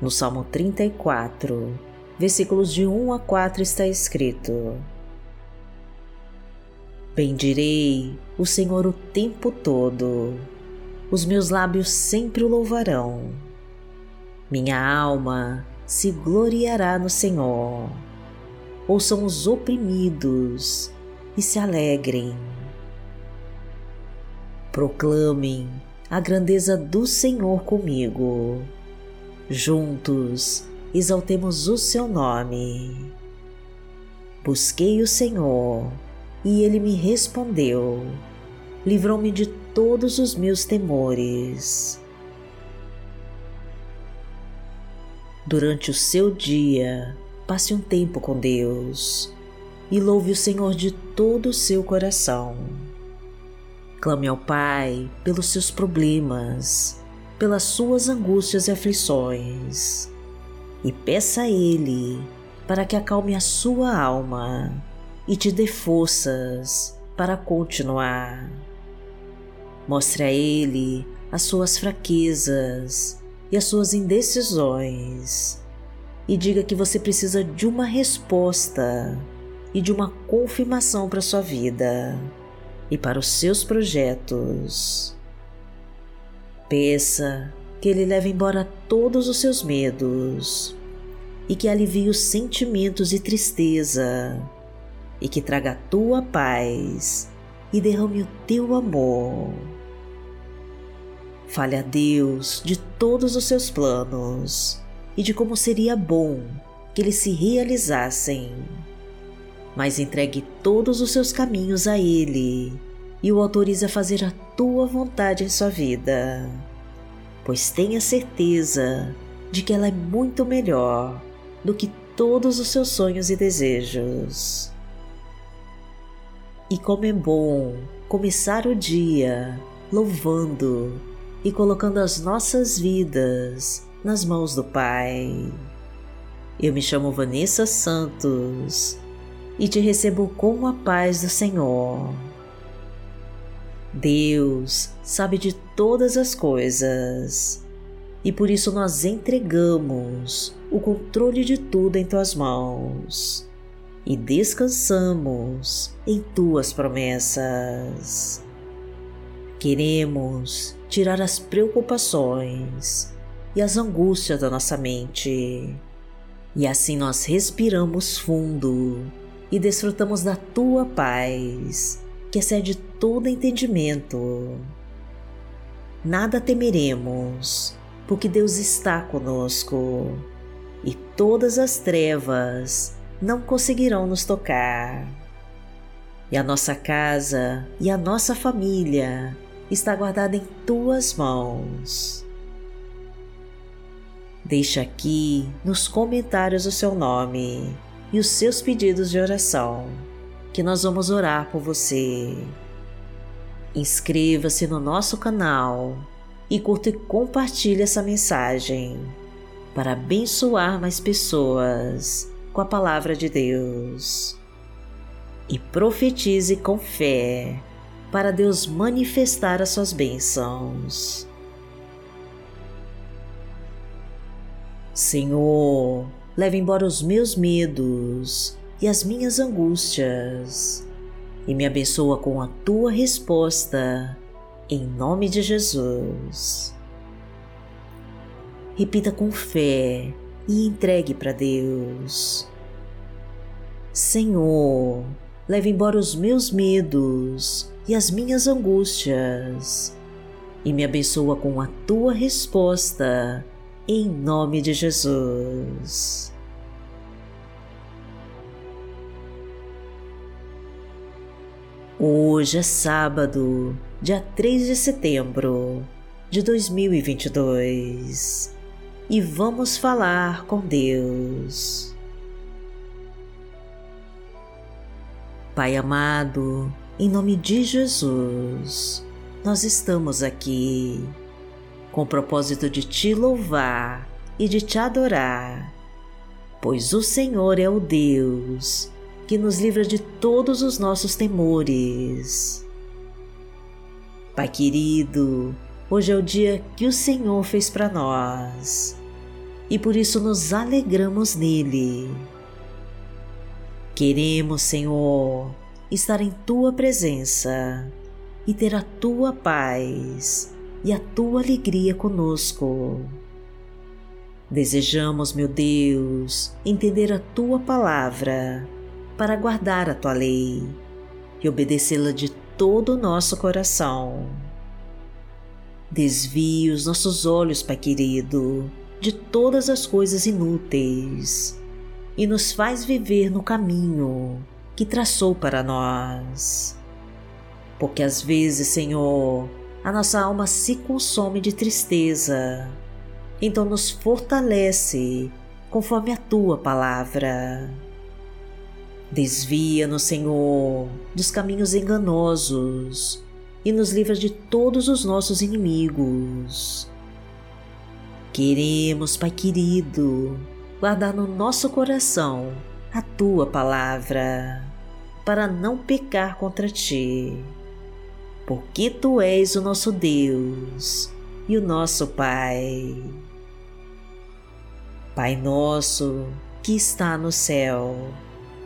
No Salmo 34, versículos de 1 a 4 está escrito: Bendirei o Senhor o tempo todo, os meus lábios sempre o louvarão. Minha alma se gloriará no Senhor. Ouçam os oprimidos e se alegrem. Proclamem a grandeza do Senhor comigo. Juntos exaltemos o seu nome. Busquei o Senhor e ele me respondeu, livrou-me de todos os meus temores. Durante o seu dia, passe um tempo com Deus e louve o Senhor de todo o seu coração. Clame ao Pai pelos seus problemas, pelas suas angústias e aflições, e peça a Ele para que acalme a sua alma e te dê forças para continuar. Mostre a Ele as suas fraquezas e as suas indecisões e diga que você precisa de uma resposta e de uma confirmação para sua vida e para os seus projetos. Peça que Ele leve embora todos os seus medos e que alivie os sentimentos de tristeza e que traga a tua paz e derrame o teu amor. Fale a Deus de todos os seus planos e de como seria bom que eles se realizassem. Mas entregue todos os seus caminhos a Ele e o autorize a fazer a tua vontade em sua vida, pois tenha certeza de que ela é muito melhor do que todos os seus sonhos e desejos. E como é bom começar o dia louvando e colocando as nossas vidas nas mãos do Pai. Eu me chamo Vanessa Santos e te recebo com a paz do Senhor. Deus sabe de todas as coisas. E por isso nós entregamos o controle de tudo em tuas mãos. E descansamos em tuas promessas. Queremos tirar as preocupações e as angústias da nossa mente, e assim nós respiramos fundo e desfrutamos da tua paz, que excede todo entendimento. Nada temeremos, porque Deus está conosco, e todas as trevas não conseguirão nos tocar. E a nossa casa e a nossa família está guardada em tuas mãos. Deixa aqui nos comentários o seu nome e os seus pedidos de oração, que nós vamos orar por você. Inscreva-se no nosso canal e curta e compartilhe essa mensagem para abençoar mais pessoas com a palavra de Deus. E profetize com fé para Deus manifestar as suas bênçãos. Senhor, leve embora os meus medos e as minhas angústias e me abençoa com a tua resposta, em nome de Jesus. Repita com fé e entregue para Deus. Senhor, leve embora os meus medos e as minhas angústias e me abençoa com a tua resposta, em nome de Jesus. Hoje é sábado, dia 3 de setembro de 2022 e vamos falar com Deus. Pai amado, em nome de Jesus, nós estamos aqui com o propósito de te louvar e de te adorar, pois o Senhor é o Deus que nos livra de todos os nossos temores. Pai querido, hoje é o dia que o Senhor fez para nós e por isso nos alegramos nele. Queremos, Senhor, estar em tua presença e ter a tua paz e a tua alegria conosco. Desejamos, meu Deus, entender a tua palavra para guardar a tua lei e obedecê-la de todo o nosso coração. Desvie os nossos olhos, Pai querido, de todas as coisas inúteis e nos faz viver no caminho que traçou para nós. Porque às vezes, Senhor, a nossa alma se consome de tristeza, então nos fortalece conforme a tua palavra. Desvia-nos, Senhor, dos caminhos enganosos e nos livra de todos os nossos inimigos. Queremos, Pai querido, guardar no nosso coração a tua palavra, para não pecar contra ti, porque tu és o nosso Deus e o nosso Pai. Pai nosso que está no céu,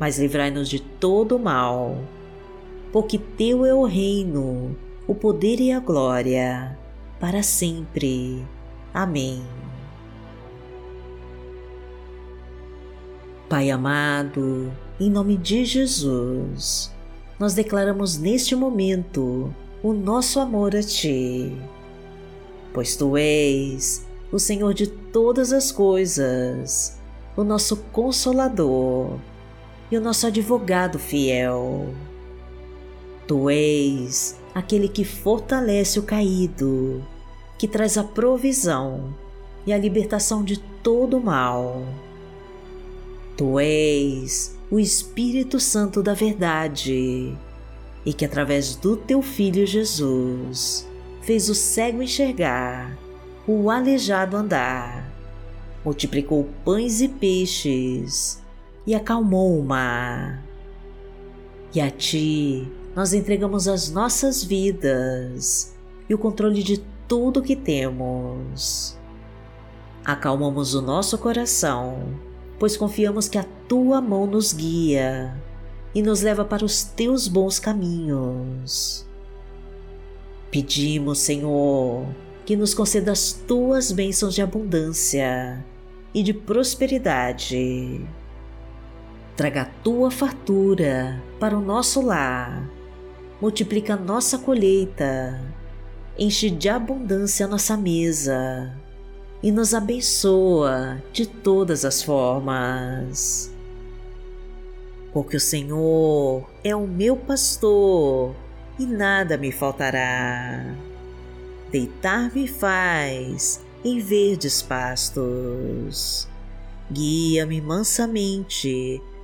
mas livrai-nos de todo o mal, porque Teu é o reino, o poder e a glória, para sempre. Amém. Pai amado, em nome de Jesus, nós declaramos neste momento o nosso amor a Ti, pois Tu és o Senhor de todas as coisas, o nosso Consolador e o nosso advogado fiel. Tu és aquele que fortalece o caído, que traz a provisão e a libertação de todo o mal. Tu és o Espírito Santo da Verdade e que, através do teu Filho Jesus, fez o cego enxergar, o aleijado andar, multiplicou pães e peixes e acalmou o mar. E a Ti nós entregamos as nossas vidas e o controle de tudo que temos. Acalmamos o nosso coração pois confiamos que a tua mão nos guia e nos leva para os teus bons caminhos. Pedimos, Senhor, que nos conceda as tuas bênçãos de abundância e de prosperidade. Traga a tua fartura para o nosso lar, multiplica nossa colheita, enche de abundância a nossa mesa e nos abençoa de todas as formas. Porque o Senhor é o meu pastor e nada me faltará. Deitar-me faz em verdes pastos. Guia-me mansamente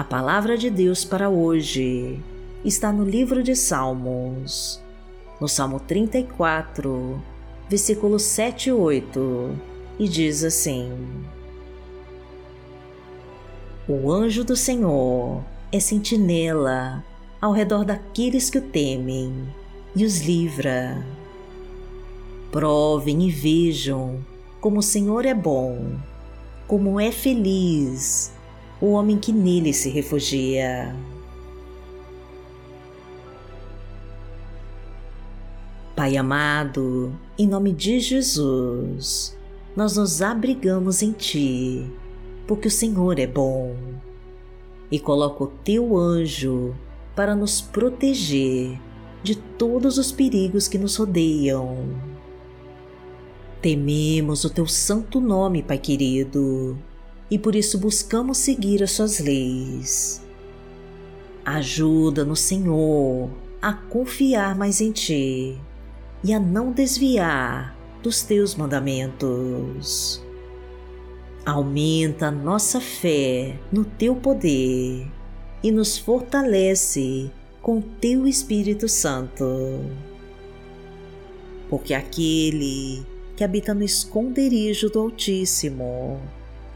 A palavra de Deus para hoje está no livro de Salmos, no Salmo 34, versículos 7 e 8, e diz assim: O anjo do Senhor é sentinela ao redor daqueles que o temem e os livra. Provem e vejam como o Senhor é bom, como é feliz o homem que nele se refugia. Pai amado, em nome de Jesus, nós nos abrigamos em Ti, porque o Senhor é bom, e coloca o Teu anjo para nos proteger de todos os perigos que nos rodeiam. Tememos o Teu santo nome, Pai querido, e por isso buscamos seguir as Suas leis. Ajuda-nos, Senhor, a confiar mais em Ti e a não desviar dos teus mandamentos. Aumenta a nossa fé no teu poder e nos fortalece com teu Espírito Santo. Porque aquele que habita no esconderijo do Altíssimo,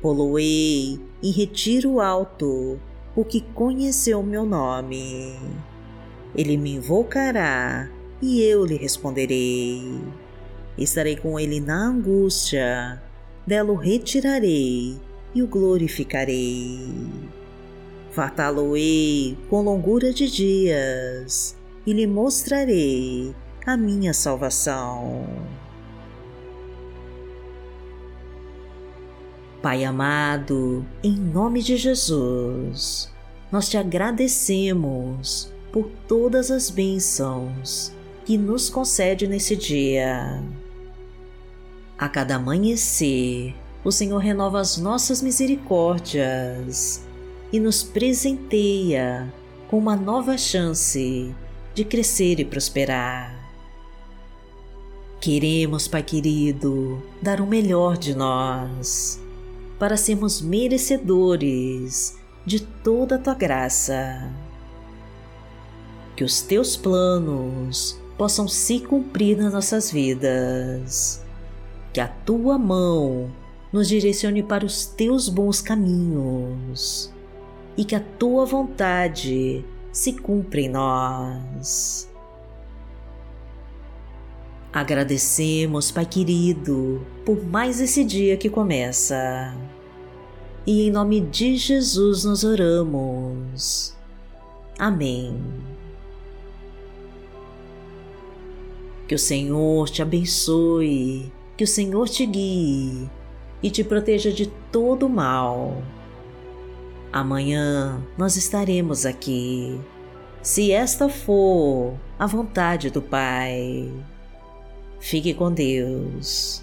Poloei em retiro alto, porque conheceu meu nome. Ele me invocará e eu lhe responderei. Estarei com ele na angústia, dela o retirarei e o glorificarei. Fartá-lo-ei com longura de dias e lhe mostrarei a minha salvação. Pai amado, em nome de Jesus, nós te agradecemos por todas as bênçãos que nos concede nesse dia. A cada amanhecer, o Senhor renova as nossas misericórdias e nos presenteia com uma nova chance de crescer e prosperar. Queremos, Pai querido, dar o melhor de nós, para sermos merecedores de toda a tua graça. Que os teus planos possam se cumprir nas nossas vidas. Que a tua mão nos direcione para os teus bons caminhos e que a tua vontade se cumpra em nós. Agradecemos, Pai querido, por mais esse dia que começa. E em nome de Jesus nos oramos. Amém. Que o Senhor te abençoe, que o Senhor te guie e te proteja de todo mal. Amanhã nós estaremos aqui, se esta for a vontade do Pai. Fique com Deus.